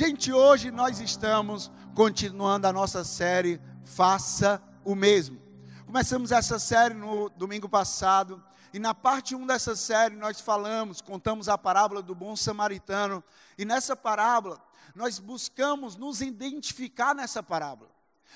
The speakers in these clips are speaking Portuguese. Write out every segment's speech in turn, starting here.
Gente, hoje nós estamos continuando a nossa série Faça o Mesmo. Começamos essa série no domingo passado e na parte 1 dessa série nós falamos, contamos a parábola do bom samaritano e nessa parábola nós buscamos nos identificar nessa parábola.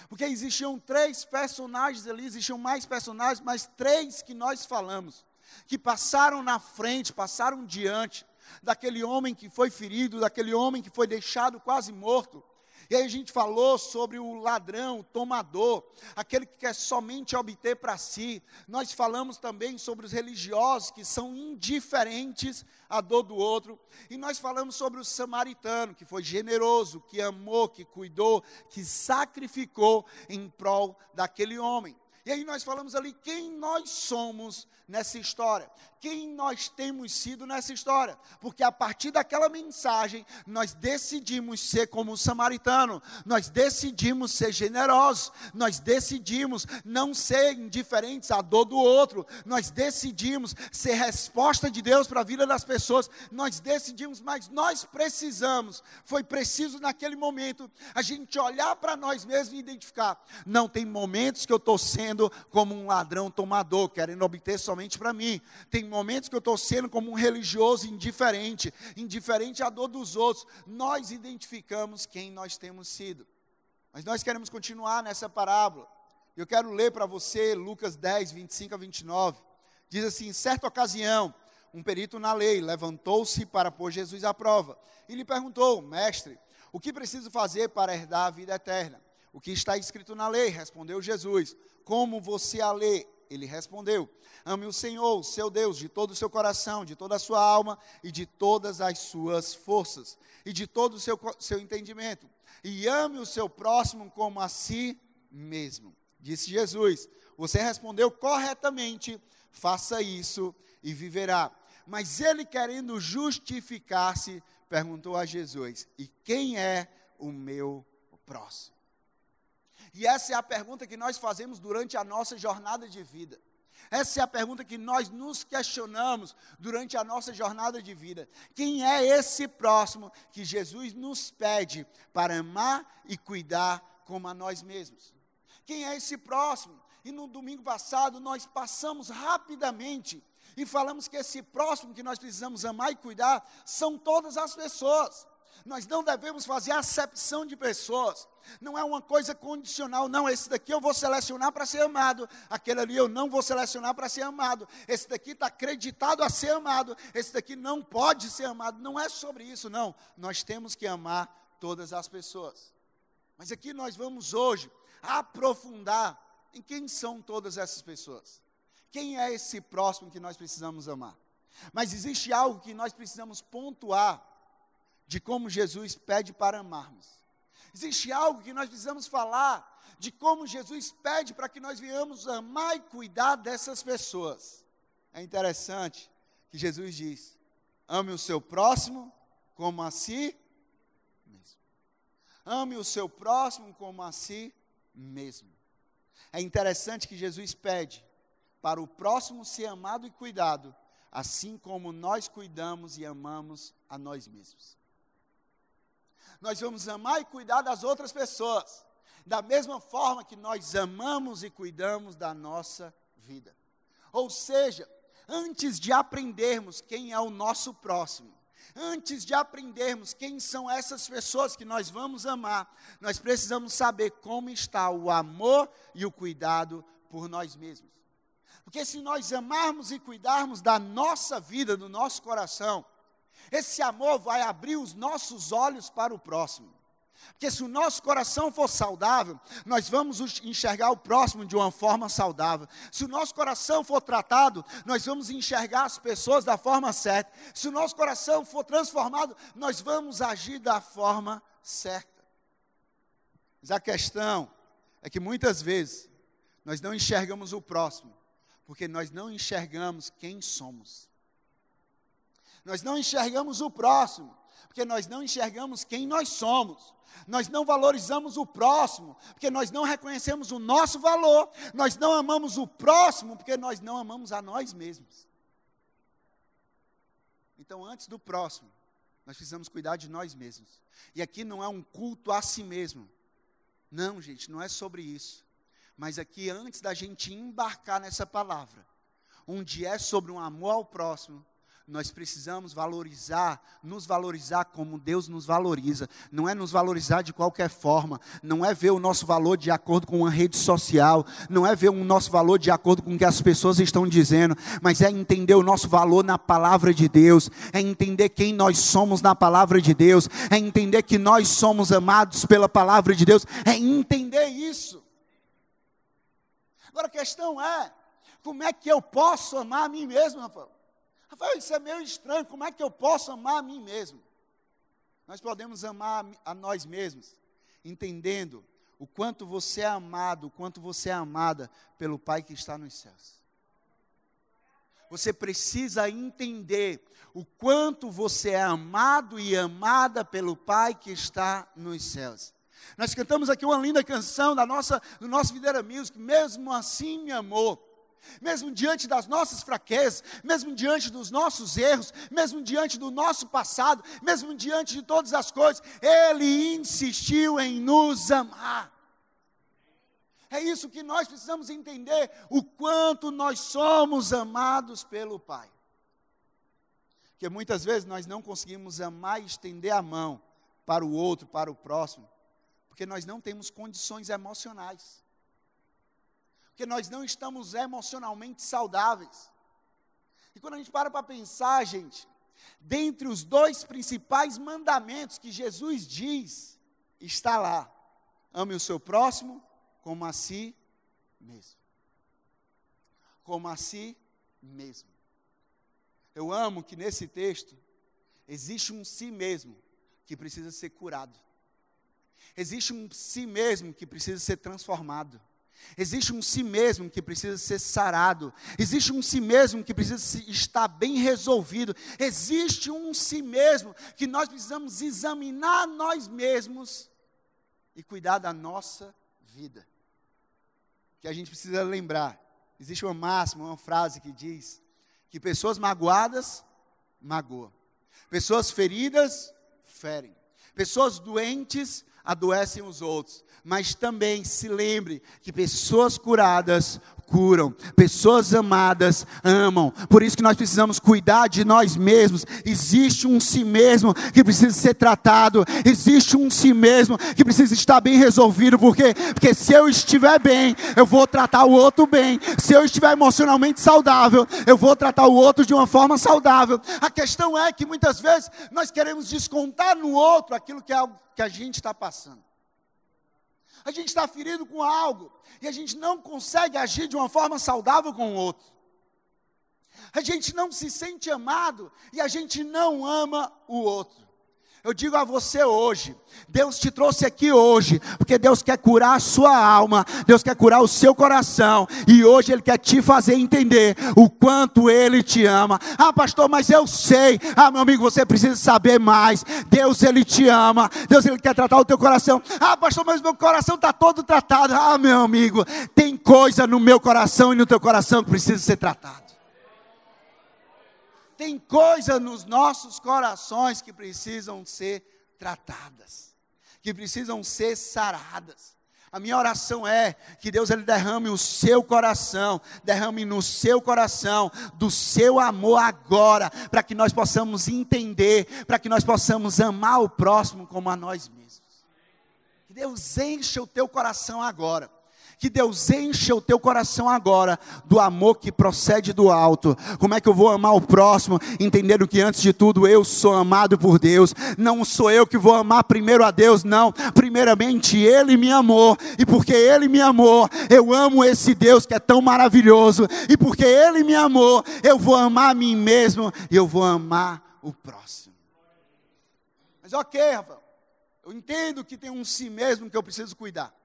Porque existiam três personagens ali, existiam mais personagens, mas três que nós falamos, que passaram na frente, passaram diante daquele homem que foi ferido, daquele homem que foi deixado quase morto. E aí a gente falou sobre o ladrão, o tomador, aquele que quer somente obter para si. Nós falamos também sobre os religiosos que são indiferentes à dor do outro. E nós falamos sobre o samaritano, que foi generoso, que amou, que cuidou, que sacrificou em prol daquele homem. E aí nós falamos ali quem nós somos nessa história, quem nós temos sido nessa história, porque a partir daquela mensagem nós decidimos ser como o samaritano, nós decidimos ser generosos, nós decidimos não ser indiferentes à dor do outro, nós decidimos ser resposta de Deus para a vida das pessoas, nós decidimos, mas nós precisamos, foi preciso naquele momento a gente olhar para nós mesmos e identificar, não tem momentos que eu estou sendo como um ladrão tomador, querendo obter somente para mim. Tem momentos que eu estou sendo como um religioso indiferente, indiferente à dor dos outros. Nós identificamos quem nós temos sido. Mas nós queremos continuar nessa parábola. Eu quero ler para você Lucas 10, 25 a 29. Diz assim: em certa ocasião, um perito na lei levantou-se para pôr Jesus à prova e lhe perguntou: Mestre, o que preciso fazer para herdar a vida eterna? O que está escrito na lei? Respondeu Jesus: Como você a lê? Ele respondeu: Ame o Senhor, seu Deus, de todo o seu coração, de toda a sua alma e de todas as suas forças, e de todo o seu, seu entendimento. E ame o seu próximo como a si mesmo. Disse Jesus: Você respondeu corretamente, faça isso e viverá. Mas ele, querendo justificar-se, perguntou a Jesus: E quem é o meu próximo? E essa é a pergunta que nós fazemos durante a nossa jornada de vida. Essa é a pergunta que nós nos questionamos durante a nossa jornada de vida. Quem é esse próximo que Jesus nos pede para amar e cuidar como a nós mesmos? Quem é esse próximo? E no domingo passado nós passamos rapidamente e falamos que esse próximo que nós precisamos amar e cuidar são todas as pessoas. Nós não devemos fazer acepção de pessoas. Não é uma coisa condicional, não. Esse daqui eu vou selecionar para ser amado, aquele ali eu não vou selecionar para ser amado. Esse daqui está acreditado a ser amado, esse daqui não pode ser amado. Não é sobre isso, não. Nós temos que amar todas as pessoas. Mas aqui nós vamos hoje aprofundar em quem são todas essas pessoas. Quem é esse próximo que nós precisamos amar? Mas existe algo que nós precisamos pontuar de como Jesus pede para amarmos. Existe algo que nós precisamos falar de como Jesus pede para que nós venhamos amar e cuidar dessas pessoas. É interessante que Jesus diz: ame o seu próximo como a si mesmo. Ame o seu próximo como a si mesmo. É interessante que Jesus pede para o próximo ser amado e cuidado, assim como nós cuidamos e amamos a nós mesmos nós vamos amar e cuidar das outras pessoas, da mesma forma que nós amamos e cuidamos da nossa vida. Ou seja, antes de aprendermos quem é o nosso próximo, antes de aprendermos quem são essas pessoas que nós vamos amar, nós precisamos saber como está o amor e o cuidado por nós mesmos. Porque se nós amarmos e cuidarmos da nossa vida, do nosso coração, esse amor vai abrir os nossos olhos para o próximo. Porque se o nosso coração for saudável, nós vamos enxergar o próximo de uma forma saudável. Se o nosso coração for tratado, nós vamos enxergar as pessoas da forma certa. Se o nosso coração for transformado, nós vamos agir da forma certa. Mas a questão é que muitas vezes nós não enxergamos o próximo, porque nós não enxergamos quem somos. Nós não enxergamos o próximo, porque nós não enxergamos quem nós somos. Nós não valorizamos o próximo, porque nós não reconhecemos o nosso valor. Nós não amamos o próximo, porque nós não amamos a nós mesmos. Então, antes do próximo, nós precisamos cuidar de nós mesmos. E aqui não é um culto a si mesmo. Não, gente, não é sobre isso. Mas aqui, antes da gente embarcar nessa palavra, onde é sobre um amor ao próximo, nós precisamos valorizar, nos valorizar como Deus nos valoriza. Não é nos valorizar de qualquer forma, não é ver o nosso valor de acordo com uma rede social, não é ver o nosso valor de acordo com o que as pessoas estão dizendo, mas é entender o nosso valor na palavra de Deus, é entender quem nós somos na palavra de Deus, é entender que nós somos amados pela palavra de Deus, é entender isso. Agora a questão é, como é que eu posso amar a mim mesmo, Rafael? Rafael, isso é meio estranho, como é que eu posso amar a mim mesmo? Nós podemos amar a nós mesmos, entendendo o quanto você é amado, o quanto você é amada pelo Pai que está nos céus. Você precisa entender o quanto você é amado e amada pelo Pai que está nos céus. Nós cantamos aqui uma linda canção da nossa, do nosso Videira Music, mesmo assim me amou mesmo diante das nossas fraquezas, mesmo diante dos nossos erros, mesmo diante do nosso passado, mesmo diante de todas as coisas, Ele insistiu em nos amar. É isso que nós precisamos entender, o quanto nós somos amados pelo Pai. Porque muitas vezes nós não conseguimos amar e estender a mão para o outro, para o próximo, porque nós não temos condições emocionais porque nós não estamos emocionalmente saudáveis. E quando a gente para para pensar, gente, dentre os dois principais mandamentos que Jesus diz, está lá: ame o seu próximo como a si mesmo. Como a si mesmo. Eu amo que nesse texto existe um si mesmo que precisa ser curado. Existe um si mesmo que precisa ser transformado. Existe um si mesmo que precisa ser sarado. Existe um si mesmo que precisa estar bem resolvido. Existe um si mesmo que nós precisamos examinar nós mesmos e cuidar da nossa vida. Que a gente precisa lembrar. Existe uma máxima, uma frase que diz que pessoas magoadas magoam. Pessoas feridas ferem. Pessoas doentes adoecem os outros. Mas também se lembre que pessoas curadas curam, pessoas amadas amam. Por isso que nós precisamos cuidar de nós mesmos. Existe um si mesmo que precisa ser tratado, existe um si mesmo que precisa estar bem resolvido, porque porque se eu estiver bem, eu vou tratar o outro bem. Se eu estiver emocionalmente saudável, eu vou tratar o outro de uma forma saudável. A questão é que muitas vezes nós queremos descontar no outro aquilo que é que a gente está passando. A gente está ferido com algo e a gente não consegue agir de uma forma saudável com o outro. A gente não se sente amado e a gente não ama o outro. Eu digo a você hoje, Deus te trouxe aqui hoje, porque Deus quer curar a sua alma, Deus quer curar o seu coração, e hoje Ele quer te fazer entender o quanto Ele te ama. Ah, pastor, mas eu sei. Ah, meu amigo, você precisa saber mais. Deus, Ele te ama, Deus, Ele quer tratar o teu coração. Ah, pastor, mas meu coração está todo tratado. Ah, meu amigo, tem coisa no meu coração e no teu coração que precisa ser tratada. Tem coisas nos nossos corações que precisam ser tratadas, que precisam ser saradas. A minha oração é que Deus ele derrame o seu coração, derrame no seu coração do seu amor agora, para que nós possamos entender, para que nós possamos amar o próximo como a nós mesmos. Que Deus encha o teu coração agora que Deus encha o teu coração agora do amor que procede do alto. Como é que eu vou amar o próximo, entendendo que antes de tudo eu sou amado por Deus. Não sou eu que vou amar primeiro a Deus, não. Primeiramente Ele me amou, e porque Ele me amou, eu amo esse Deus que é tão maravilhoso. E porque Ele me amou, eu vou amar a mim mesmo e eu vou amar o próximo. Mas ok, Rafael, eu entendo que tem um si mesmo que eu preciso cuidar.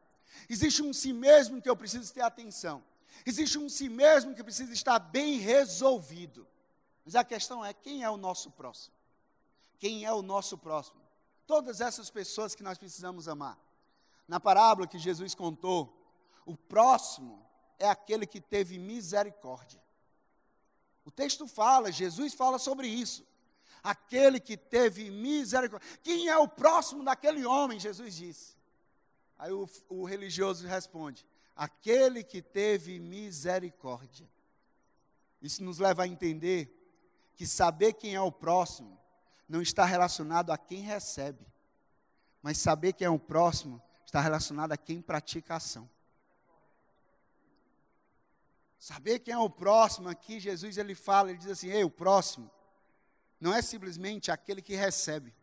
Existe um si mesmo que eu preciso ter atenção. Existe um si mesmo que precisa estar bem resolvido. Mas a questão é: quem é o nosso próximo? Quem é o nosso próximo? Todas essas pessoas que nós precisamos amar. Na parábola que Jesus contou, o próximo é aquele que teve misericórdia. O texto fala, Jesus fala sobre isso. aquele que teve misericórdia. Quem é o próximo daquele homem? Jesus disse. Aí o, o religioso responde: aquele que teve misericórdia. Isso nos leva a entender que saber quem é o próximo não está relacionado a quem recebe, mas saber quem é o próximo está relacionado a quem pratica a ação. Saber quem é o próximo aqui, Jesus ele fala, ele diz assim: "Ei, o próximo não é simplesmente aquele que recebe,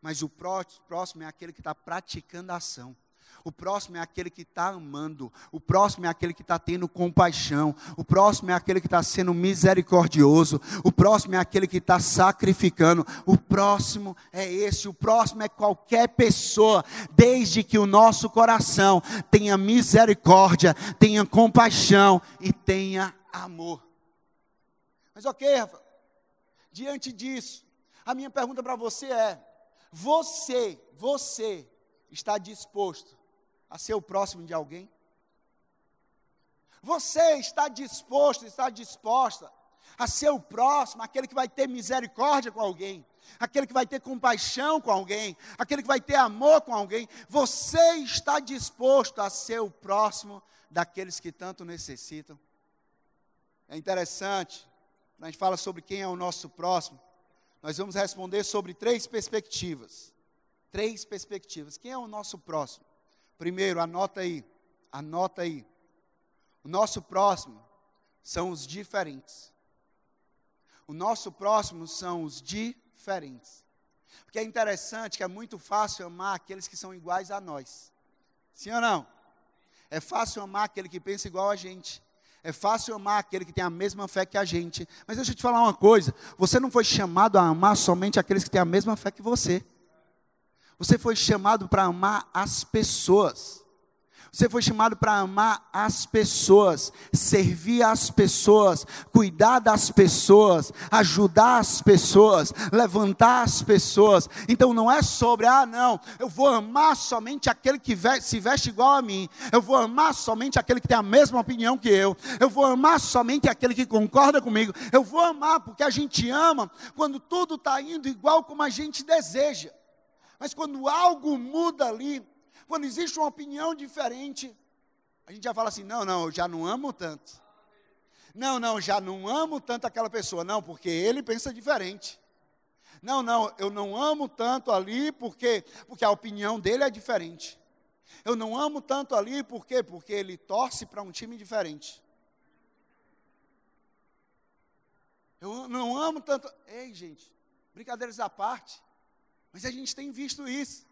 mas o próximo é aquele que está praticando a ação. O próximo é aquele que está amando. O próximo é aquele que está tendo compaixão. O próximo é aquele que está sendo misericordioso. O próximo é aquele que está sacrificando. O próximo é esse. O próximo é qualquer pessoa, desde que o nosso coração tenha misericórdia, tenha compaixão e tenha amor. Mas ok, Rafa. Diante disso, a minha pergunta para você é: você, você está disposto a ser o próximo de alguém? Você está disposto, está disposta a ser o próximo, aquele que vai ter misericórdia com alguém, aquele que vai ter compaixão com alguém, aquele que vai ter amor com alguém. Você está disposto a ser o próximo daqueles que tanto necessitam? É interessante, quando a gente fala sobre quem é o nosso próximo, nós vamos responder sobre três perspectivas. Três perspectivas. Quem é o nosso próximo? Primeiro, anota aí, anota aí. O nosso próximo são os diferentes. O nosso próximo são os diferentes. Porque é interessante que é muito fácil amar aqueles que são iguais a nós. Sim ou não? É fácil amar aquele que pensa igual a gente. É fácil amar aquele que tem a mesma fé que a gente. Mas deixa eu te falar uma coisa: você não foi chamado a amar somente aqueles que têm a mesma fé que você. Você foi chamado para amar as pessoas. Você foi chamado para amar as pessoas, servir as pessoas, cuidar das pessoas, ajudar as pessoas, levantar as pessoas. Então não é sobre, ah, não, eu vou amar somente aquele que se veste igual a mim, eu vou amar somente aquele que tem a mesma opinião que eu, eu vou amar somente aquele que concorda comigo, eu vou amar porque a gente ama quando tudo está indo igual como a gente deseja. Mas quando algo muda ali, quando existe uma opinião diferente, a gente já fala assim: não, não, eu já não amo tanto. Não, não, já não amo tanto aquela pessoa. Não, porque ele pensa diferente. Não, não, eu não amo tanto ali porque, porque a opinião dele é diferente. Eu não amo tanto ali por quê? Porque ele torce para um time diferente. Eu não amo tanto. Ei, gente, brincadeiras à parte. Mas a gente tem visto isso.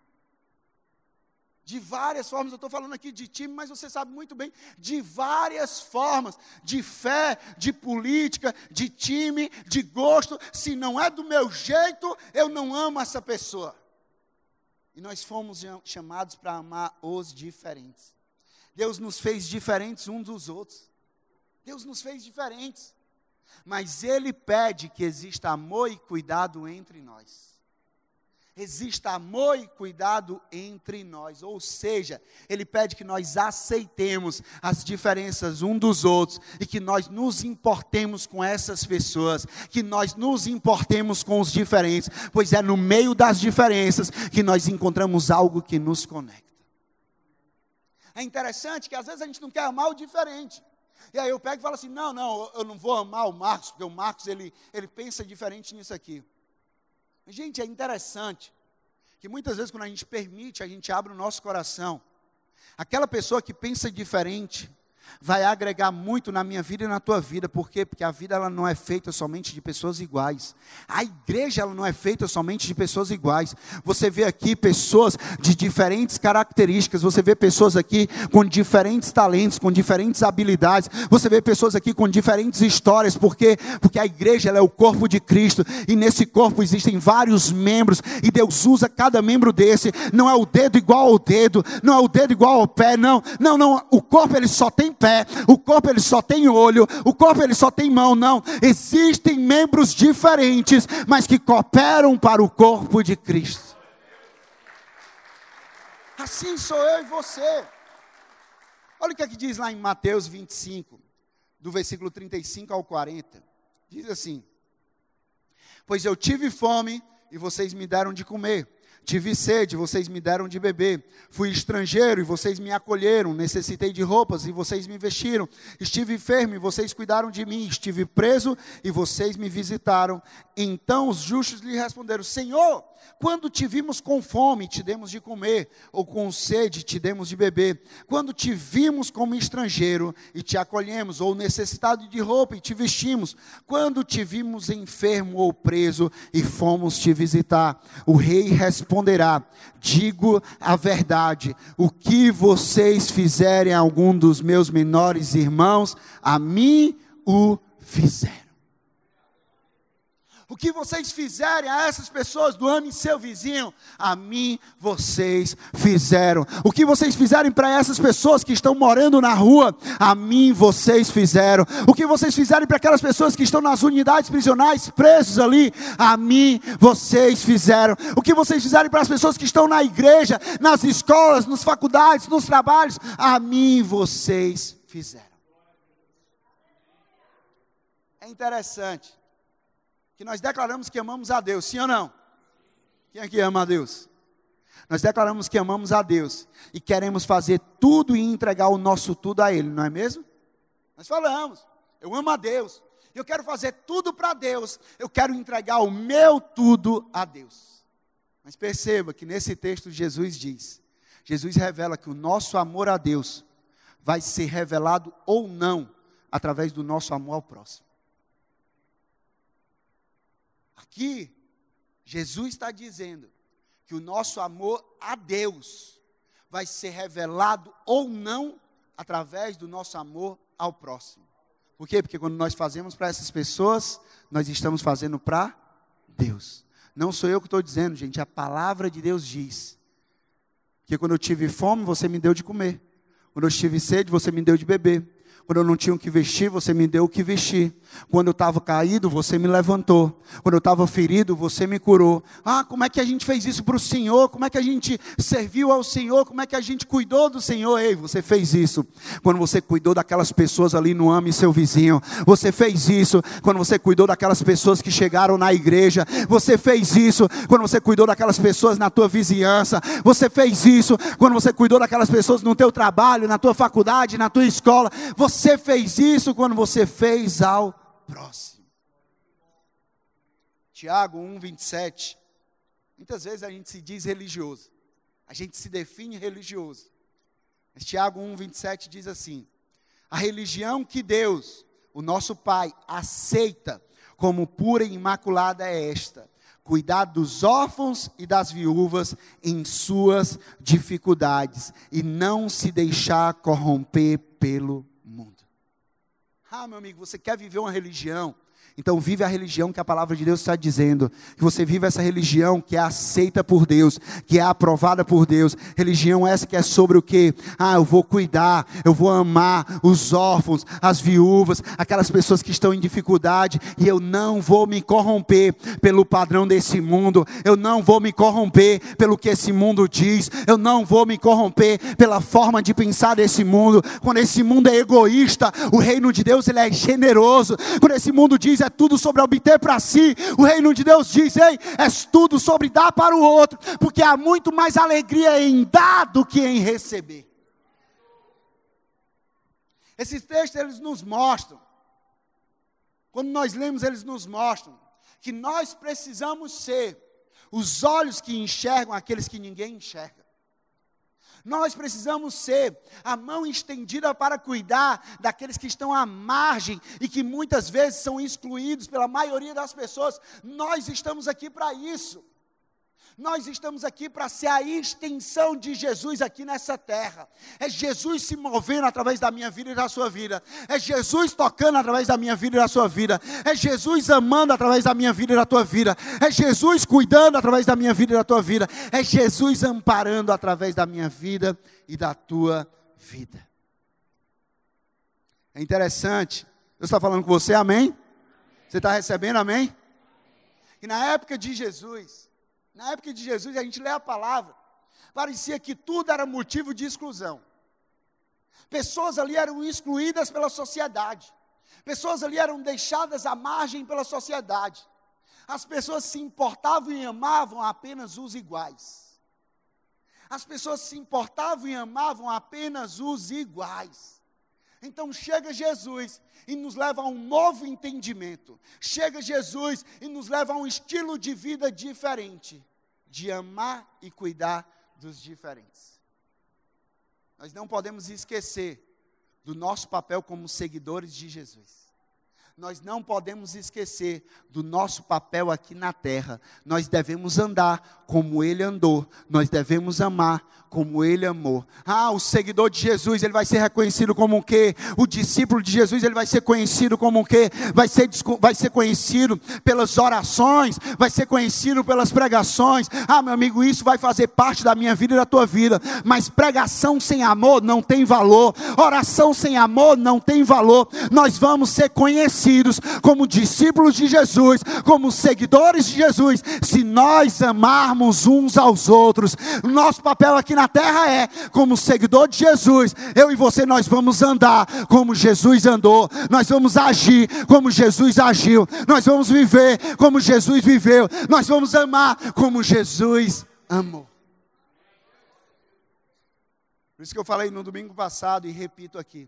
De várias formas, eu estou falando aqui de time, mas você sabe muito bem, de várias formas, de fé, de política, de time, de gosto. Se não é do meu jeito, eu não amo essa pessoa. E nós fomos chamados para amar os diferentes. Deus nos fez diferentes uns dos outros. Deus nos fez diferentes. Mas Ele pede que exista amor e cuidado entre nós exista amor e cuidado entre nós. Ou seja, ele pede que nós aceitemos as diferenças um dos outros e que nós nos importemos com essas pessoas, que nós nos importemos com os diferentes, pois é no meio das diferenças que nós encontramos algo que nos conecta. É interessante que às vezes a gente não quer amar o diferente. E aí eu pego e falo assim: não, não, eu não vou amar o Marcos, porque o Marcos ele, ele pensa diferente nisso aqui. Gente, é interessante que muitas vezes, quando a gente permite, a gente abre o nosso coração. Aquela pessoa que pensa diferente, vai agregar muito na minha vida e na tua vida. Por quê? Porque a vida ela não é feita somente de pessoas iguais. A igreja ela não é feita somente de pessoas iguais. Você vê aqui pessoas de diferentes características, você vê pessoas aqui com diferentes talentos, com diferentes habilidades. Você vê pessoas aqui com diferentes histórias. Por quê? Porque a igreja ela é o corpo de Cristo e nesse corpo existem vários membros e Deus usa cada membro desse. Não é o dedo igual ao dedo, não é o dedo igual ao pé, não. Não, não, o corpo ele só tem pé, o corpo ele só tem olho, o corpo ele só tem mão, não. Existem membros diferentes, mas que cooperam para o corpo de Cristo. Assim sou eu e você. Olha o que, é que diz lá em Mateus 25, do versículo 35 ao 40. Diz assim: Pois eu tive fome e vocês me deram de comer. Tive sede, vocês me deram de beber. Fui estrangeiro e vocês me acolheram. Necessitei de roupas e vocês me vestiram. Estive enfermo e vocês cuidaram de mim. Estive preso e vocês me visitaram. Então os justos lhe responderam: Senhor, quando te vimos com fome, te demos de comer, ou com sede, te demos de beber. Quando te vimos como estrangeiro e te acolhemos, ou necessitado de roupa e te vestimos. Quando te vimos enfermo ou preso e fomos te visitar. O rei responderá: Digo a verdade, o que vocês fizerem a algum dos meus menores irmãos, a mim o fizeram. O que vocês fizerem a essas pessoas do ame seu vizinho, a mim vocês fizeram. O que vocês fizerem para essas pessoas que estão morando na rua, a mim vocês fizeram. O que vocês fizerem para aquelas pessoas que estão nas unidades prisionais, presos ali, a mim vocês fizeram. O que vocês fizerem para as pessoas que estão na igreja, nas escolas, nas faculdades, nos trabalhos, a mim vocês fizeram. É interessante que nós declaramos que amamos a Deus, sim ou não? Quem aqui ama a Deus? Nós declaramos que amamos a Deus e queremos fazer tudo e entregar o nosso tudo a Ele, não é mesmo? Nós falamos, eu amo a Deus, eu quero fazer tudo para Deus, eu quero entregar o meu tudo a Deus. Mas perceba que nesse texto Jesus diz, Jesus revela que o nosso amor a Deus vai ser revelado ou não através do nosso amor ao próximo. Aqui, Jesus está dizendo que o nosso amor a Deus vai ser revelado ou não através do nosso amor ao próximo. Por quê? Porque quando nós fazemos para essas pessoas, nós estamos fazendo para Deus. Não sou eu que estou dizendo, gente, a palavra de Deus diz. Que quando eu tive fome, você me deu de comer. Quando eu tive sede, você me deu de beber. Quando eu não tinha o que vestir, você me deu o que vestir. Quando eu estava caído, você me levantou. Quando eu estava ferido, você me curou. Ah, como é que a gente fez isso para o Senhor? Como é que a gente serviu ao Senhor? Como é que a gente cuidou do Senhor? Ei, você fez isso quando você cuidou daquelas pessoas ali no Ame Seu Vizinho. Você fez isso quando você cuidou daquelas pessoas que chegaram na igreja. Você fez isso quando você cuidou daquelas pessoas na tua vizinhança. Você fez isso quando você cuidou daquelas pessoas no teu trabalho, na tua faculdade, na tua escola. Você fez isso quando você fez ao próximo. Tiago 1, 27. Muitas vezes a gente se diz religioso, a gente se define religioso. Mas Tiago 1, 27 diz assim: A religião que Deus, o nosso Pai, aceita como pura e imaculada é esta: cuidar dos órfãos e das viúvas em suas dificuldades e não se deixar corromper pelo ah, meu amigo, você quer viver uma religião então vive a religião que a palavra de Deus está dizendo. Que você vive essa religião que é aceita por Deus, que é aprovada por Deus. Religião essa que é sobre o que? Ah, eu vou cuidar, eu vou amar os órfãos, as viúvas, aquelas pessoas que estão em dificuldade, e eu não vou me corromper pelo padrão desse mundo. Eu não vou me corromper pelo que esse mundo diz. Eu não vou me corromper pela forma de pensar desse mundo. Quando esse mundo é egoísta, o reino de Deus ele é generoso. Quando esse mundo diz é tudo sobre obter para si. O reino de Deus diz, ei, é tudo sobre dar para o outro, porque há muito mais alegria em dar do que em receber. Esses textos eles nos mostram, quando nós lemos, eles nos mostram que nós precisamos ser os olhos que enxergam aqueles que ninguém enxerga. Nós precisamos ser a mão estendida para cuidar daqueles que estão à margem e que muitas vezes são excluídos pela maioria das pessoas. Nós estamos aqui para isso. Nós estamos aqui para ser a extensão de Jesus aqui nessa terra. É Jesus se movendo através da minha vida e da sua vida. É Jesus tocando através da minha vida e da sua vida. É Jesus amando através da minha vida e da tua vida. É Jesus cuidando através da minha vida e da tua vida. É Jesus amparando através da minha vida e da tua vida. É interessante. Deus está falando com você, amém? Você está recebendo, amém? E na época de Jesus, na época de Jesus, a gente lê a palavra, parecia que tudo era motivo de exclusão. Pessoas ali eram excluídas pela sociedade. Pessoas ali eram deixadas à margem pela sociedade. As pessoas se importavam e amavam apenas os iguais. As pessoas se importavam e amavam apenas os iguais. Então chega Jesus e nos leva a um novo entendimento. Chega Jesus e nos leva a um estilo de vida diferente, de amar e cuidar dos diferentes. Nós não podemos esquecer do nosso papel como seguidores de Jesus nós não podemos esquecer do nosso papel aqui na terra. Nós devemos andar como ele andou, nós devemos amar como ele amou. Ah, o seguidor de Jesus, ele vai ser reconhecido como o quê? O discípulo de Jesus, ele vai ser conhecido como o quê? Vai ser, vai ser conhecido pelas orações, vai ser conhecido pelas pregações. Ah, meu amigo, isso vai fazer parte da minha vida e da tua vida. Mas pregação sem amor não tem valor. Oração sem amor não tem valor. Nós vamos ser conhecidos como discípulos de Jesus, como seguidores de Jesus, se nós amarmos uns aos outros. Nosso papel aqui na terra é, como seguidor de Jesus, eu e você, nós vamos andar como Jesus andou, nós vamos agir como Jesus agiu, nós vamos viver como Jesus viveu, nós vamos amar como Jesus amou. Por isso que eu falei no domingo passado e repito aqui.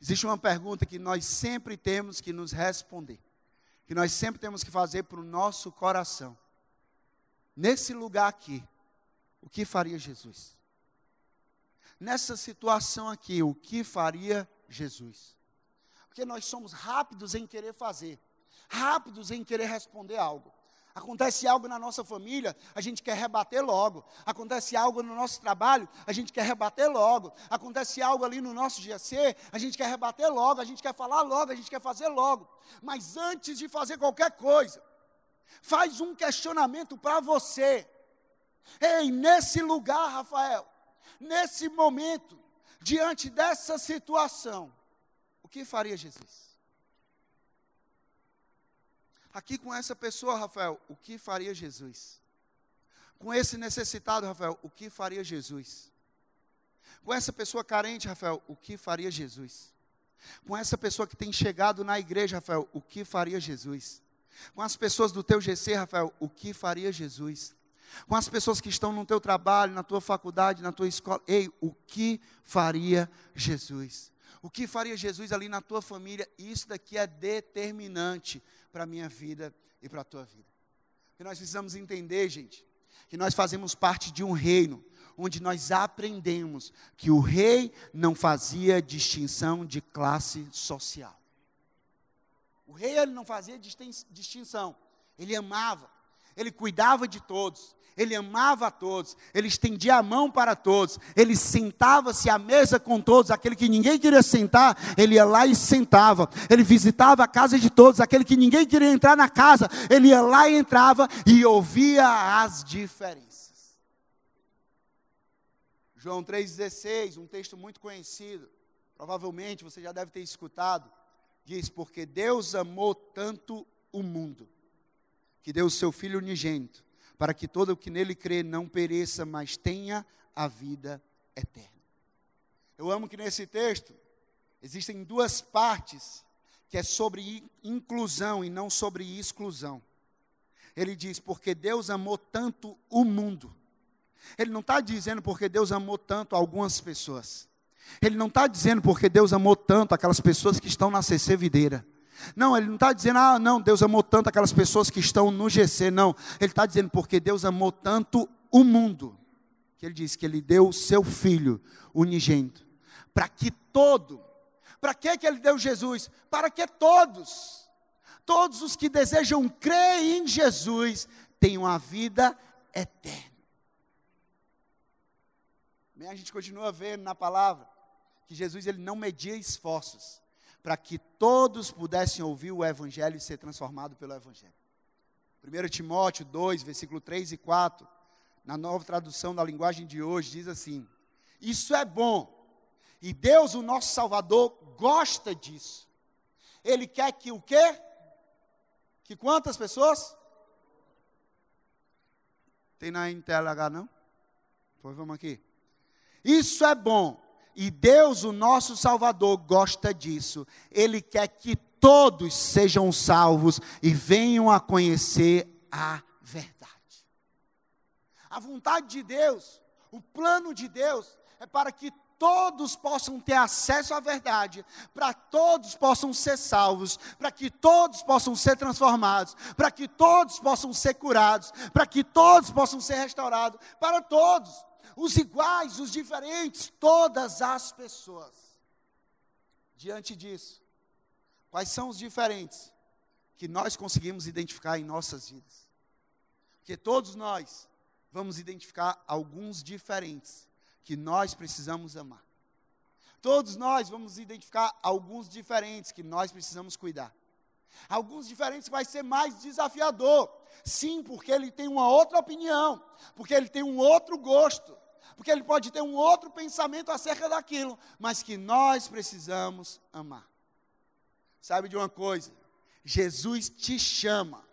Existe uma pergunta que nós sempre temos que nos responder, que nós sempre temos que fazer para o nosso coração. Nesse lugar aqui, o que faria Jesus? Nessa situação aqui, o que faria Jesus? Porque nós somos rápidos em querer fazer, rápidos em querer responder algo. Acontece algo na nossa família, a gente quer rebater logo. Acontece algo no nosso trabalho, a gente quer rebater logo. Acontece algo ali no nosso GC, a gente quer rebater logo, a gente quer falar logo, a gente quer fazer logo. Mas antes de fazer qualquer coisa, faz um questionamento para você. Ei, nesse lugar, Rafael, nesse momento, diante dessa situação, o que faria Jesus? Aqui com essa pessoa, Rafael, o que faria Jesus? Com esse necessitado, Rafael, o que faria Jesus? Com essa pessoa carente, Rafael, o que faria Jesus? Com essa pessoa que tem chegado na igreja, Rafael, o que faria Jesus? Com as pessoas do teu GC, Rafael, o que faria Jesus? com as pessoas que estão no teu trabalho, na tua faculdade, na tua escola. Ei, o que faria Jesus? O que faria Jesus ali na tua família? Isso daqui é determinante para a minha vida e para a tua vida. Nós precisamos entender, gente, que nós fazemos parte de um reino onde nós aprendemos que o rei não fazia distinção de classe social. O rei ele não fazia distinção, ele amava, ele cuidava de todos, ele amava a todos, ele estendia a mão para todos, ele sentava-se à mesa com todos, aquele que ninguém queria sentar, ele ia lá e sentava, ele visitava a casa de todos, aquele que ninguém queria entrar na casa, ele ia lá e entrava e ouvia as diferenças. João 3,16, um texto muito conhecido, provavelmente você já deve ter escutado, diz: Porque Deus amou tanto o mundo, que deu o seu Filho unigênito, para que todo o que nele crê não pereça, mas tenha a vida eterna. Eu amo que nesse texto existem duas partes que é sobre inclusão e não sobre exclusão. Ele diz: porque Deus amou tanto o mundo. Ele não está dizendo porque Deus amou tanto algumas pessoas. Ele não está dizendo porque Deus amou tanto aquelas pessoas que estão na CC Videira. Não, ele não está dizendo, ah, não, Deus amou tanto aquelas pessoas que estão no GC, não. Ele está dizendo, porque Deus amou tanto o mundo, que ele diz que ele deu o seu filho unigênito, para que todo, para que, que ele deu Jesus? Para que todos, todos os que desejam crer em Jesus, tenham a vida eterna. A gente continua vendo na palavra que Jesus ele não media esforços para que todos pudessem ouvir o Evangelho e ser transformado pelo Evangelho. 1 Timóteo 2, versículo 3 e 4, na nova tradução da linguagem de hoje, diz assim: Isso é bom, e Deus, o nosso Salvador, gosta disso. Ele quer que o quê? Que quantas pessoas? Tem na NTLH não? Pois vamos aqui. Isso é bom, e Deus, o nosso Salvador, gosta disso. Ele quer que todos sejam salvos e venham a conhecer a verdade. A vontade de Deus, o plano de Deus é para que todos possam ter acesso à verdade, para todos possam ser salvos, para que todos possam ser transformados, para que todos possam ser curados, para que todos possam ser restaurados, para todos, os iguais, os diferentes, todas as pessoas. Diante disso, quais são os diferentes que nós conseguimos identificar em nossas vidas? Porque todos nós vamos identificar alguns diferentes que nós precisamos amar. Todos nós vamos identificar alguns diferentes que nós precisamos cuidar. Alguns diferentes vai ser mais desafiador. Sim, porque ele tem uma outra opinião, porque ele tem um outro gosto, porque ele pode ter um outro pensamento acerca daquilo, mas que nós precisamos amar. Sabe de uma coisa? Jesus te chama,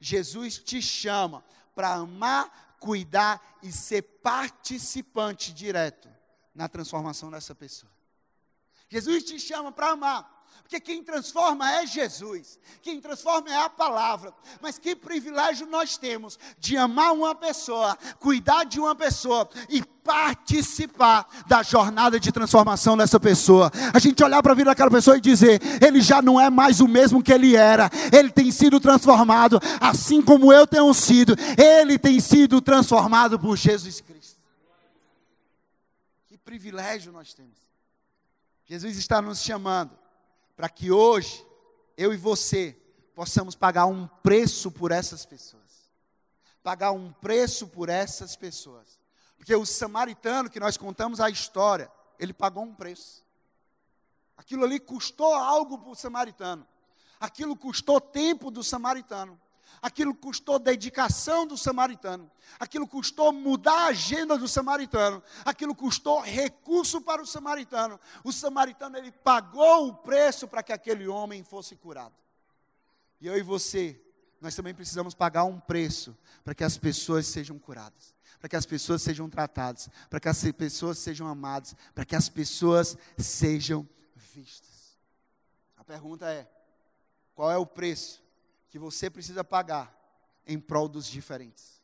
Jesus te chama para amar cuidar e ser participante direto na transformação dessa pessoa. Jesus te chama para amar. Porque quem transforma é Jesus, quem transforma é a palavra. Mas que privilégio nós temos de amar uma pessoa, cuidar de uma pessoa e participar da jornada de transformação dessa pessoa. A gente olhar para a vida daquela pessoa e dizer: ele já não é mais o mesmo que ele era, ele tem sido transformado, assim como eu tenho sido, ele tem sido transformado por Jesus Cristo. Que privilégio nós temos. Jesus está nos chamando para que hoje, eu e você, possamos pagar um preço por essas pessoas. Pagar um preço por essas pessoas. Porque o samaritano que nós contamos a história, ele pagou um preço. Aquilo ali custou algo para o samaritano. Aquilo custou tempo do samaritano aquilo custou dedicação do samaritano, aquilo custou mudar a agenda do samaritano, aquilo custou recurso para o samaritano. O samaritano ele pagou o preço para que aquele homem fosse curado. E eu e você, nós também precisamos pagar um preço para que as pessoas sejam curadas, para que as pessoas sejam tratadas, para que as pessoas sejam amadas, para que as pessoas sejam vistas. A pergunta é: qual é o preço que você precisa pagar em prol dos diferentes?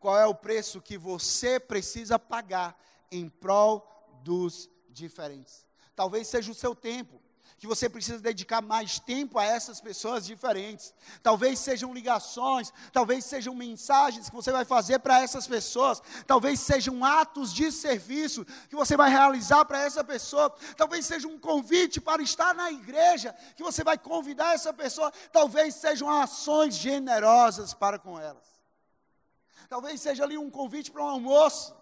Qual é o preço que você precisa pagar em prol dos diferentes? Talvez seja o seu tempo, que você precisa dedicar mais tempo a essas pessoas diferentes. Talvez sejam ligações, talvez sejam mensagens que você vai fazer para essas pessoas, talvez sejam atos de serviço que você vai realizar para essa pessoa, talvez seja um convite para estar na igreja que você vai convidar essa pessoa, talvez sejam ações generosas para com elas. Talvez seja ali um convite para um almoço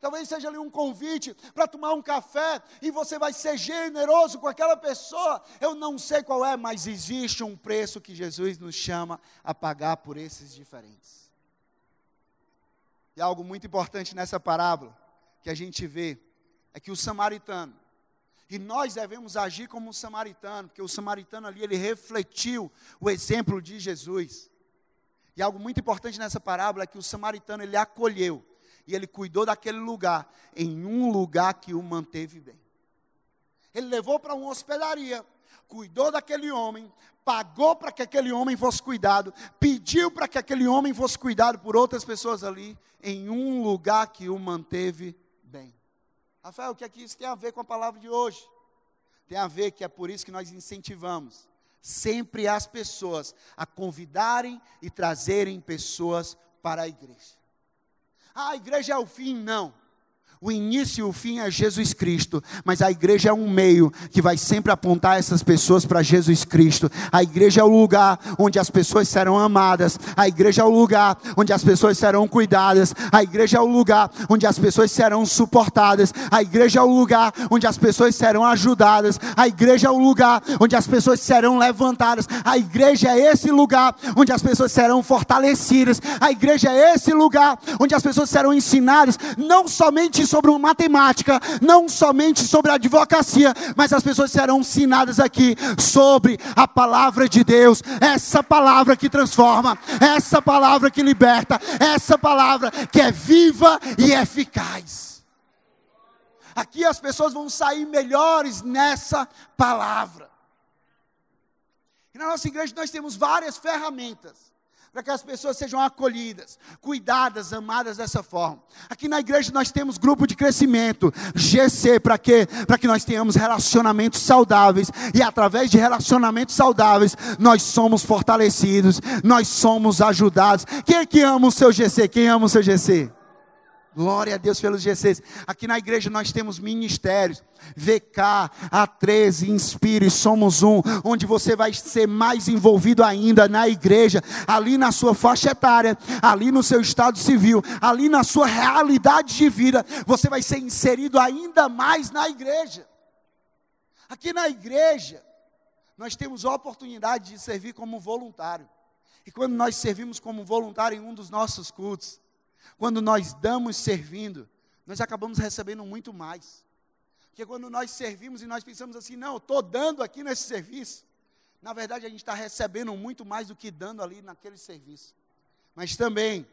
talvez seja ali um convite para tomar um café e você vai ser generoso com aquela pessoa. Eu não sei qual é, mas existe um preço que Jesus nos chama a pagar por esses diferentes. E algo muito importante nessa parábola que a gente vê é que o samaritano, e nós devemos agir como um samaritano, porque o samaritano ali ele refletiu o exemplo de Jesus. E algo muito importante nessa parábola é que o samaritano ele acolheu e ele cuidou daquele lugar, em um lugar que o manteve bem. Ele levou para uma hospedaria, cuidou daquele homem, pagou para que aquele homem fosse cuidado, pediu para que aquele homem fosse cuidado por outras pessoas ali, em um lugar que o manteve bem. Rafael, o que é que isso tem a ver com a palavra de hoje? Tem a ver que é por isso que nós incentivamos sempre as pessoas a convidarem e trazerem pessoas para a igreja. Ah, a igreja é o fim, não. O início e o fim é Jesus Cristo, mas a igreja é um meio que vai sempre apontar essas pessoas para Jesus Cristo. A igreja é o lugar onde as pessoas serão amadas, a igreja é o lugar onde as pessoas serão cuidadas, a igreja é o lugar onde as pessoas serão suportadas, a igreja é o lugar onde as pessoas serão ajudadas, a igreja é o lugar onde as pessoas serão levantadas, a igreja é esse lugar onde as pessoas serão fortalecidas, a igreja é esse lugar onde as pessoas serão ensinadas, não somente sobre matemática, não somente sobre advocacia, mas as pessoas serão ensinadas aqui sobre a palavra de Deus, essa palavra que transforma, essa palavra que liberta, essa palavra que é viva e eficaz. Aqui as pessoas vão sair melhores nessa palavra. E na nossa igreja nós temos várias ferramentas para que as pessoas sejam acolhidas, cuidadas, amadas dessa forma. Aqui na igreja nós temos grupo de crescimento, GC, para quê? Para que nós tenhamos relacionamentos saudáveis e através de relacionamentos saudáveis nós somos fortalecidos, nós somos ajudados. Quem é que ama o seu GC? Quem ama o seu GC? Glória a Deus pelos GCs. Aqui na igreja nós temos ministérios. VK, A13, Inspire, Somos Um, onde você vai ser mais envolvido ainda na igreja, ali na sua faixa etária, ali no seu estado civil, ali na sua realidade de vida, você vai ser inserido ainda mais na igreja. Aqui na igreja, nós temos a oportunidade de servir como voluntário. E quando nós servimos como voluntário em um dos nossos cultos, quando nós damos servindo, nós acabamos recebendo muito mais. Porque quando nós servimos e nós pensamos assim, não, estou dando aqui nesse serviço, na verdade a gente está recebendo muito mais do que dando ali naquele serviço. Mas também,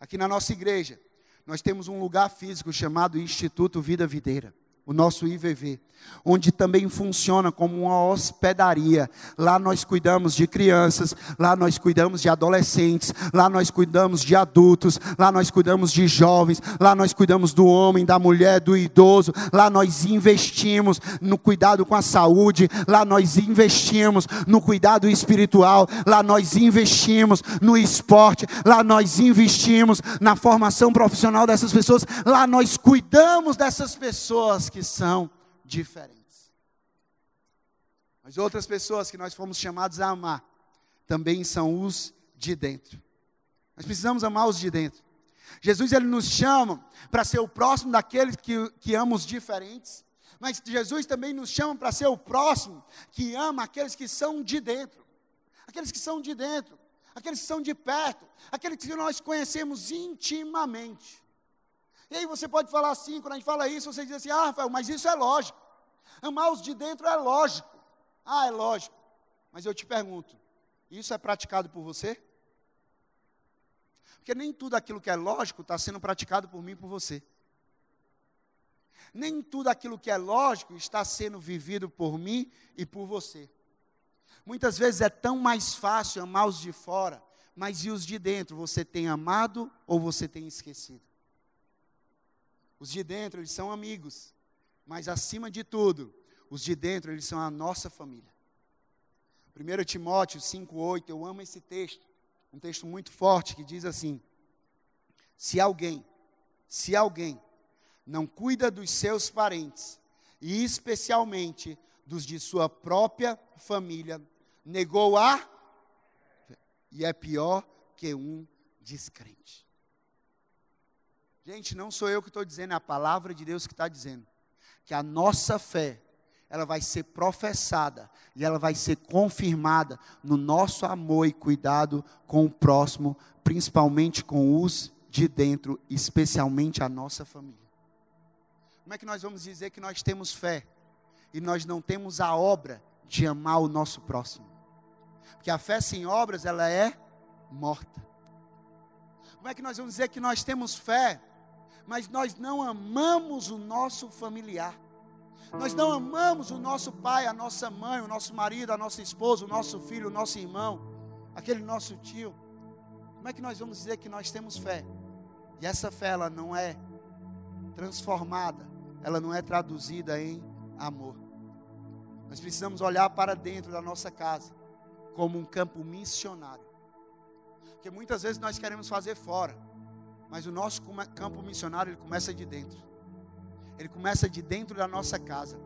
aqui na nossa igreja, nós temos um lugar físico chamado Instituto Vida Videira o nosso IVV, onde também funciona como uma hospedaria. Lá nós cuidamos de crianças, lá nós cuidamos de adolescentes, lá nós cuidamos de adultos, lá nós cuidamos de jovens, lá nós cuidamos do homem, da mulher, do idoso, lá nós investimos no cuidado com a saúde, lá nós investimos no cuidado espiritual, lá nós investimos no esporte, lá nós investimos na formação profissional dessas pessoas, lá nós cuidamos dessas pessoas que que são diferentes. Mas outras pessoas que nós fomos chamados a amar também são os de dentro. Nós precisamos amar os de dentro. Jesus ele nos chama para ser o próximo daqueles que, que amam os diferentes, mas Jesus também nos chama para ser o próximo que ama aqueles que são de dentro. Aqueles que são de dentro, aqueles que são de perto, aqueles que nós conhecemos intimamente. E aí você pode falar assim, quando a gente fala isso, você diz assim, ah, Rafael, mas isso é lógico. Amar os de dentro é lógico. Ah, é lógico. Mas eu te pergunto, isso é praticado por você? Porque nem tudo aquilo que é lógico está sendo praticado por mim e por você. Nem tudo aquilo que é lógico está sendo vivido por mim e por você. Muitas vezes é tão mais fácil amar os de fora, mas e os de dentro? Você tem amado ou você tem esquecido? Os de dentro, eles são amigos. Mas acima de tudo, os de dentro, eles são a nossa família. 1 Timóteo 5,8, eu amo esse texto. Um texto muito forte que diz assim: Se alguém, se alguém não cuida dos seus parentes, e especialmente dos de sua própria família, negou a e é pior que um descrente. Gente, não sou eu que estou dizendo, é a palavra de Deus que está dizendo. Que a nossa fé, ela vai ser professada e ela vai ser confirmada no nosso amor e cuidado com o próximo, principalmente com os de dentro, especialmente a nossa família. Como é que nós vamos dizer que nós temos fé e nós não temos a obra de amar o nosso próximo? Porque a fé sem obras, ela é morta. Como é que nós vamos dizer que nós temos fé mas nós não amamos o nosso familiar. Nós não amamos o nosso pai, a nossa mãe, o nosso marido, a nossa esposa, o nosso filho, o nosso irmão, aquele nosso tio. Como é que nós vamos dizer que nós temos fé? E essa fé ela não é transformada, ela não é traduzida em amor. Nós precisamos olhar para dentro da nossa casa como um campo missionário. Porque muitas vezes nós queremos fazer fora. Mas o nosso campo missionário, ele começa de dentro. Ele começa de dentro da nossa casa.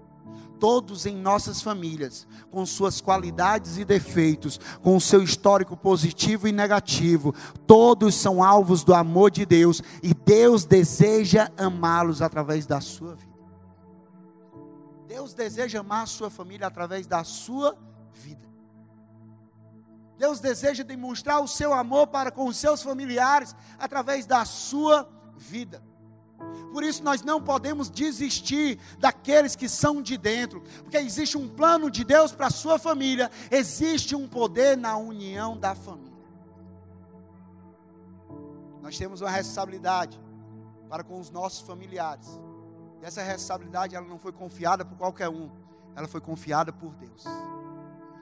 Todos em nossas famílias, com suas qualidades e defeitos, com o seu histórico positivo e negativo, todos são alvos do amor de Deus e Deus deseja amá-los através da sua vida. Deus deseja amar a sua família através da sua vida. Deus deseja demonstrar o seu amor para com os seus familiares através da sua vida. Por isso nós não podemos desistir daqueles que são de dentro, porque existe um plano de Deus para a sua família, existe um poder na união da família. Nós temos uma responsabilidade para com os nossos familiares. E essa responsabilidade ela não foi confiada por qualquer um, ela foi confiada por Deus.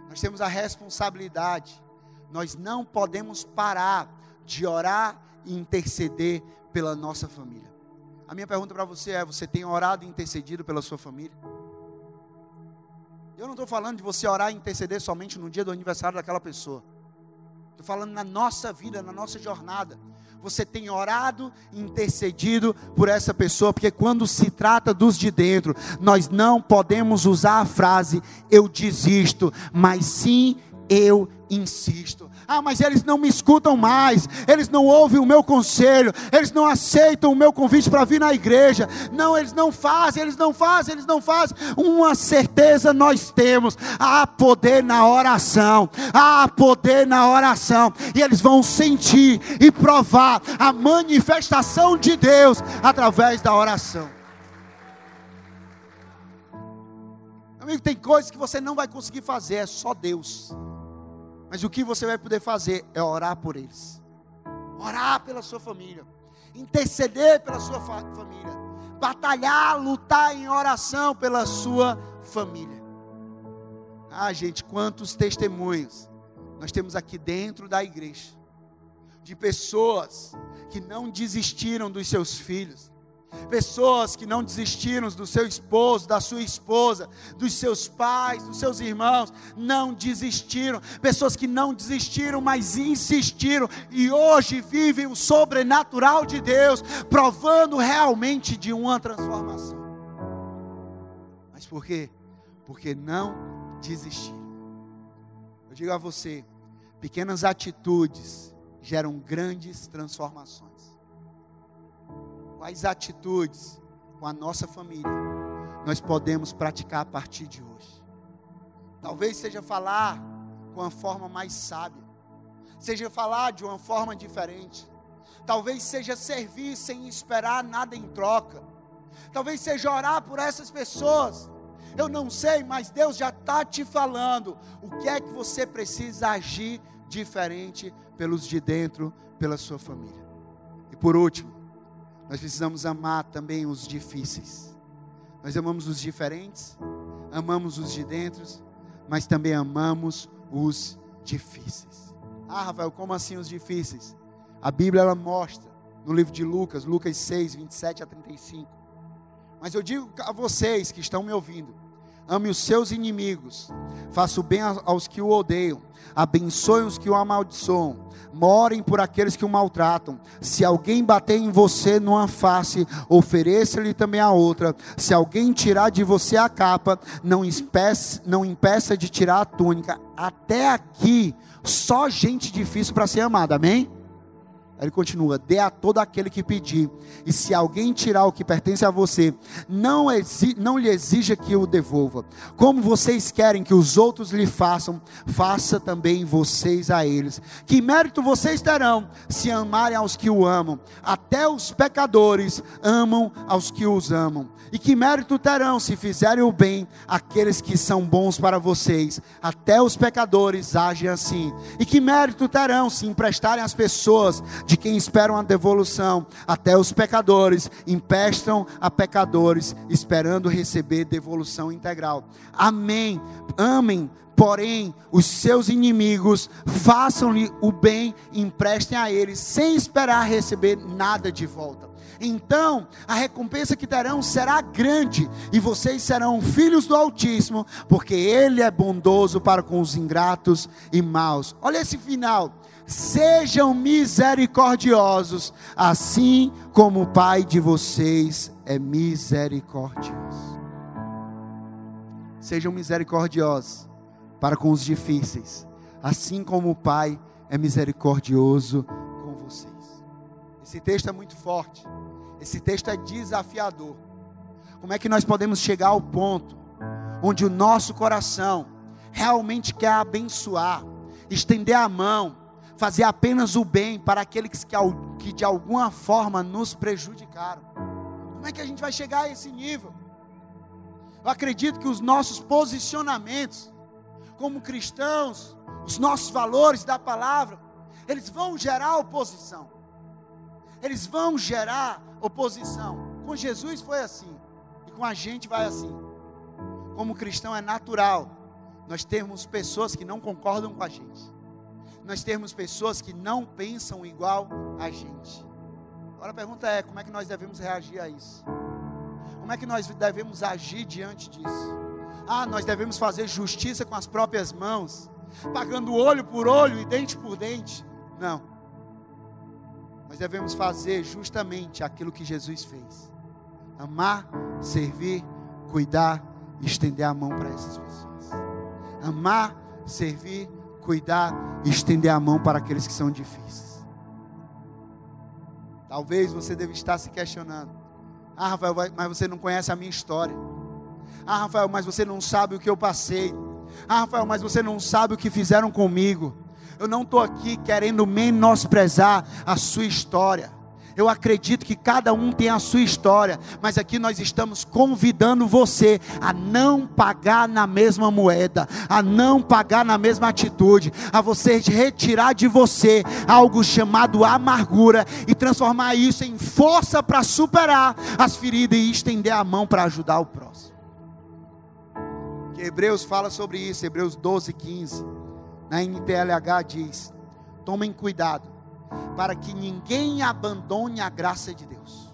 Nós temos a responsabilidade. Nós não podemos parar de orar e interceder pela nossa família. A minha pergunta para você é: você tem orado e intercedido pela sua família? Eu não estou falando de você orar e interceder somente no dia do aniversário daquela pessoa. Estou falando na nossa vida, na nossa jornada. Você tem orado intercedido por essa pessoa, porque quando se trata dos de dentro, nós não podemos usar a frase eu desisto, mas sim eu insisto. Ah, mas eles não me escutam mais, eles não ouvem o meu conselho, eles não aceitam o meu convite para vir na igreja. Não, eles não fazem, eles não fazem, eles não fazem. Uma certeza nós temos: há poder na oração, há poder na oração, e eles vão sentir e provar a manifestação de Deus através da oração. Amigo, tem coisas que você não vai conseguir fazer, é só Deus. Mas o que você vai poder fazer é orar por eles, orar pela sua família, interceder pela sua fa família, batalhar, lutar em oração pela sua família. Ah, gente, quantos testemunhos nós temos aqui dentro da igreja de pessoas que não desistiram dos seus filhos, Pessoas que não desistiram do seu esposo, da sua esposa, dos seus pais, dos seus irmãos, não desistiram. Pessoas que não desistiram, mas insistiram e hoje vivem o sobrenatural de Deus, provando realmente de uma transformação. Mas por quê? Porque não desistiram. Eu digo a você, pequenas atitudes geram grandes transformações quais atitudes com a nossa família nós podemos praticar a partir de hoje. Talvez seja falar com uma forma mais sábia, seja falar de uma forma diferente, talvez seja servir sem esperar nada em troca, talvez seja orar por essas pessoas. Eu não sei, mas Deus já está te falando o que é que você precisa agir diferente pelos de dentro, pela sua família. E por último, nós precisamos amar também os difíceis. Nós amamos os diferentes, amamos os de dentro, mas também amamos os difíceis. Ah, Rafael, como assim os difíceis? A Bíblia ela mostra no livro de Lucas, Lucas 6, 27 a 35. Mas eu digo a vocês que estão me ouvindo: ame os seus inimigos, faça o bem aos que o odeiam, abençoe os que o amaldiçoam, morem por aqueles que o maltratam. Se alguém bater em você numa face, ofereça-lhe também a outra. Se alguém tirar de você a capa, não impeça, não impeça de tirar a túnica. Até aqui, só gente difícil para ser amada, amém? Ele continua: dê a todo aquele que pedir, e se alguém tirar o que pertence a você, não, exi não lhe exija que o devolva. Como vocês querem que os outros lhe façam, faça também vocês a eles. Que mérito vocês terão se amarem aos que o amam? Até os pecadores amam aos que os amam. E que mérito terão se fizerem o bem àqueles que são bons para vocês? Até os pecadores agem assim. E que mérito terão se emprestarem às pessoas de quem esperam a devolução, até os pecadores emprestam a pecadores, esperando receber devolução integral. Amém. Amém. Porém, os seus inimigos façam-lhe o bem, emprestem a eles, sem esperar receber nada de volta. Então, a recompensa que terão será grande, e vocês serão filhos do Altíssimo, porque Ele é bondoso para com os ingratos e maus. Olha esse final sejam misericordiosos, assim como o Pai de vocês é misericordioso. Sejam misericordiosos para com os difíceis, assim como o Pai é misericordioso com vocês. Esse texto é muito forte, esse texto é desafiador. Como é que nós podemos chegar ao ponto onde o nosso coração realmente quer abençoar, estender a mão, fazer apenas o bem para aqueles que, que de alguma forma nos prejudicaram. Como é que a gente vai chegar a esse nível? Eu acredito que os nossos posicionamentos, como cristãos, os nossos valores da palavra, eles vão gerar oposição. Eles vão gerar oposição. Com Jesus foi assim, e com a gente vai assim. Como cristão é natural nós temos pessoas que não concordam com a gente. Nós temos pessoas que não pensam igual a gente. Agora a pergunta é: como é que nós devemos reagir a isso? Como é que nós devemos agir diante disso? Ah, nós devemos fazer justiça com as próprias mãos, pagando olho por olho e dente por dente. Não. Nós devemos fazer justamente aquilo que Jesus fez: amar, servir, cuidar e estender a mão para essas pessoas. Amar, servir, cuidar e estender a mão para aqueles que são difíceis. Talvez você deve estar se questionando: Ah, Rafael, mas você não conhece a minha história. Ah, Rafael, mas você não sabe o que eu passei. Ah, Rafael, mas você não sabe o que fizeram comigo. Eu não estou aqui querendo menosprezar a sua história. Eu acredito que cada um tem a sua história, mas aqui nós estamos convidando você a não pagar na mesma moeda, a não pagar na mesma atitude, a você retirar de você algo chamado amargura e transformar isso em força para superar as feridas e estender a mão para ajudar o próximo. Que Hebreus fala sobre isso, Hebreus 12, 15. Na NTLH diz: tomem cuidado para que ninguém abandone a graça de Deus.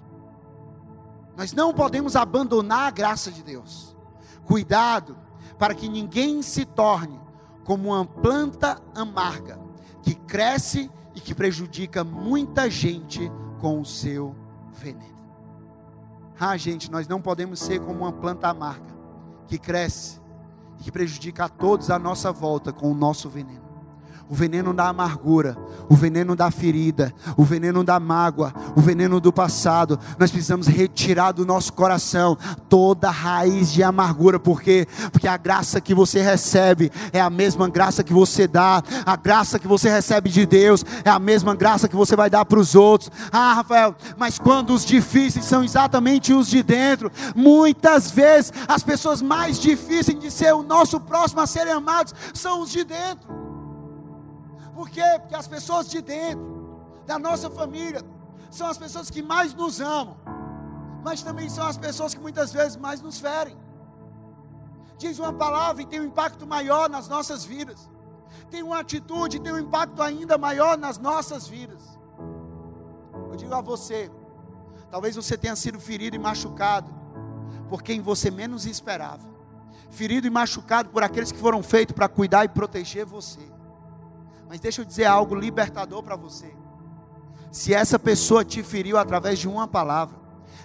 Nós não podemos abandonar a graça de Deus. Cuidado para que ninguém se torne como uma planta amarga que cresce e que prejudica muita gente com o seu veneno. Ah, gente, nós não podemos ser como uma planta amarga que cresce e que prejudica a todos à nossa volta com o nosso veneno o veneno da amargura, o veneno da ferida, o veneno da mágoa, o veneno do passado. Nós precisamos retirar do nosso coração toda raiz de amargura, porque porque a graça que você recebe é a mesma graça que você dá, a graça que você recebe de Deus é a mesma graça que você vai dar para os outros. Ah, Rafael, mas quando os difíceis são exatamente os de dentro, muitas vezes as pessoas mais difíceis de ser o nosso próximo a serem amados são os de dentro. Por quê? Porque as pessoas de dentro, da nossa família, são as pessoas que mais nos amam, mas também são as pessoas que muitas vezes mais nos ferem. Diz uma palavra e tem um impacto maior nas nossas vidas, tem uma atitude e tem um impacto ainda maior nas nossas vidas. Eu digo a você, talvez você tenha sido ferido e machucado por quem você menos esperava, ferido e machucado por aqueles que foram feitos para cuidar e proteger você. Mas deixa eu dizer algo libertador para você. Se essa pessoa te feriu através de uma palavra,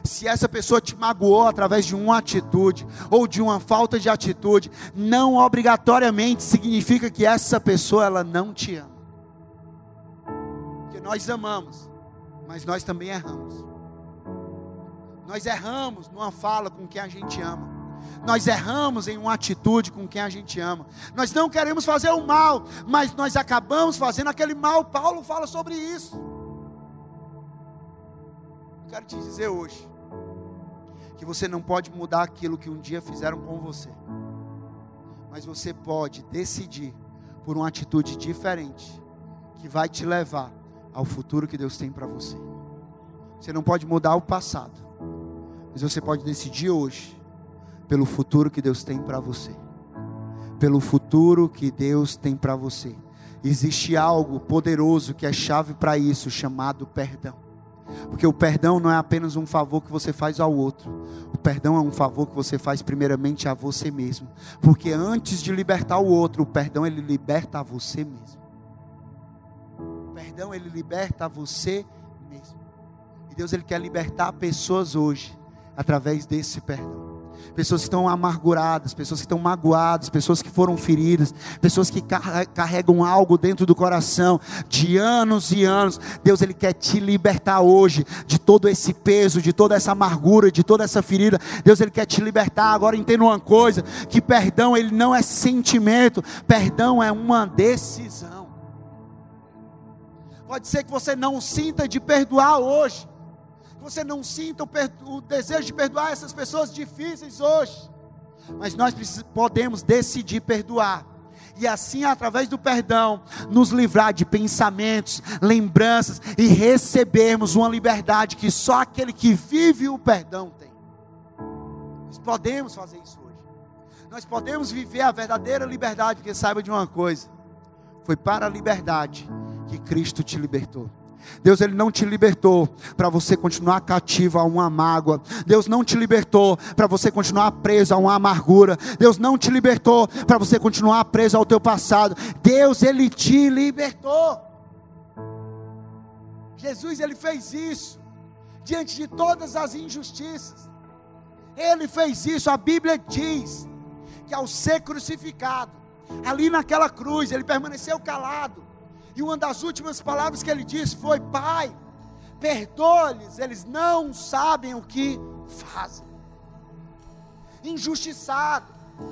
se essa pessoa te magoou através de uma atitude ou de uma falta de atitude, não obrigatoriamente significa que essa pessoa ela não te ama. Porque nós amamos, mas nós também erramos. Nós erramos numa fala com quem a gente ama nós erramos em uma atitude com quem a gente ama. Nós não queremos fazer o mal, mas nós acabamos fazendo aquele mal. Paulo fala sobre isso. Eu quero te dizer hoje que você não pode mudar aquilo que um dia fizeram com você, mas você pode decidir por uma atitude diferente que vai te levar ao futuro que Deus tem para você. Você não pode mudar o passado, mas você pode decidir hoje pelo futuro que Deus tem para você. Pelo futuro que Deus tem para você. Existe algo poderoso que é chave para isso, chamado perdão. Porque o perdão não é apenas um favor que você faz ao outro. O perdão é um favor que você faz primeiramente a você mesmo. Porque antes de libertar o outro, o perdão ele liberta a você mesmo. O perdão ele liberta a você mesmo. E Deus ele quer libertar pessoas hoje através desse perdão pessoas que estão amarguradas, pessoas que estão magoadas, pessoas que foram feridas, pessoas que carregam algo dentro do coração de anos e anos. Deus ele quer te libertar hoje de todo esse peso, de toda essa amargura, de toda essa ferida. Deus ele quer te libertar. Agora entenda uma coisa, que perdão ele não é sentimento, perdão é uma decisão. Pode ser que você não sinta de perdoar hoje, você não sinta o, o desejo de perdoar essas pessoas difíceis hoje. Mas nós podemos decidir perdoar e assim, através do perdão, nos livrar de pensamentos, lembranças e recebermos uma liberdade que só aquele que vive o perdão tem. Nós podemos fazer isso hoje. Nós podemos viver a verdadeira liberdade, porque saiba de uma coisa: foi para a liberdade que Cristo te libertou. Deus ele não te libertou para você continuar cativo a uma mágoa. Deus não te libertou para você continuar preso a uma amargura. Deus não te libertou para você continuar preso ao teu passado. Deus ele te libertou. Jesus ele fez isso diante de todas as injustiças. Ele fez isso, a Bíblia diz que ao ser crucificado, ali naquela cruz, ele permaneceu calado e uma das últimas palavras que ele disse foi: Pai, perdoa-lhes, eles não sabem o que fazem. Injustiçado,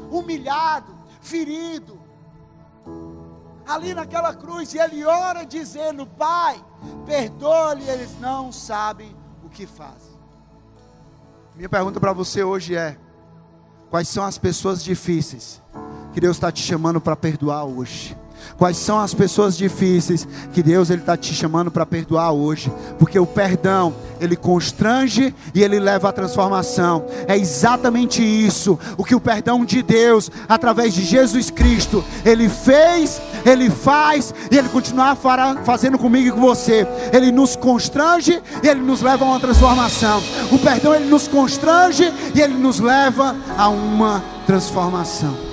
humilhado, ferido, ali naquela cruz, e ele ora dizendo: Pai, perdoa-lhes, eles não sabem o que fazem. Minha pergunta para você hoje é: quais são as pessoas difíceis que Deus está te chamando para perdoar hoje? Quais são as pessoas difíceis que Deus ele está te chamando para perdoar hoje? Porque o perdão ele constrange e ele leva à transformação. É exatamente isso o que o perdão de Deus, através de Jesus Cristo, ele fez, ele faz e ele continuar fazendo comigo e com você. Ele nos constrange e ele nos leva a uma transformação. O perdão ele nos constrange e ele nos leva a uma transformação.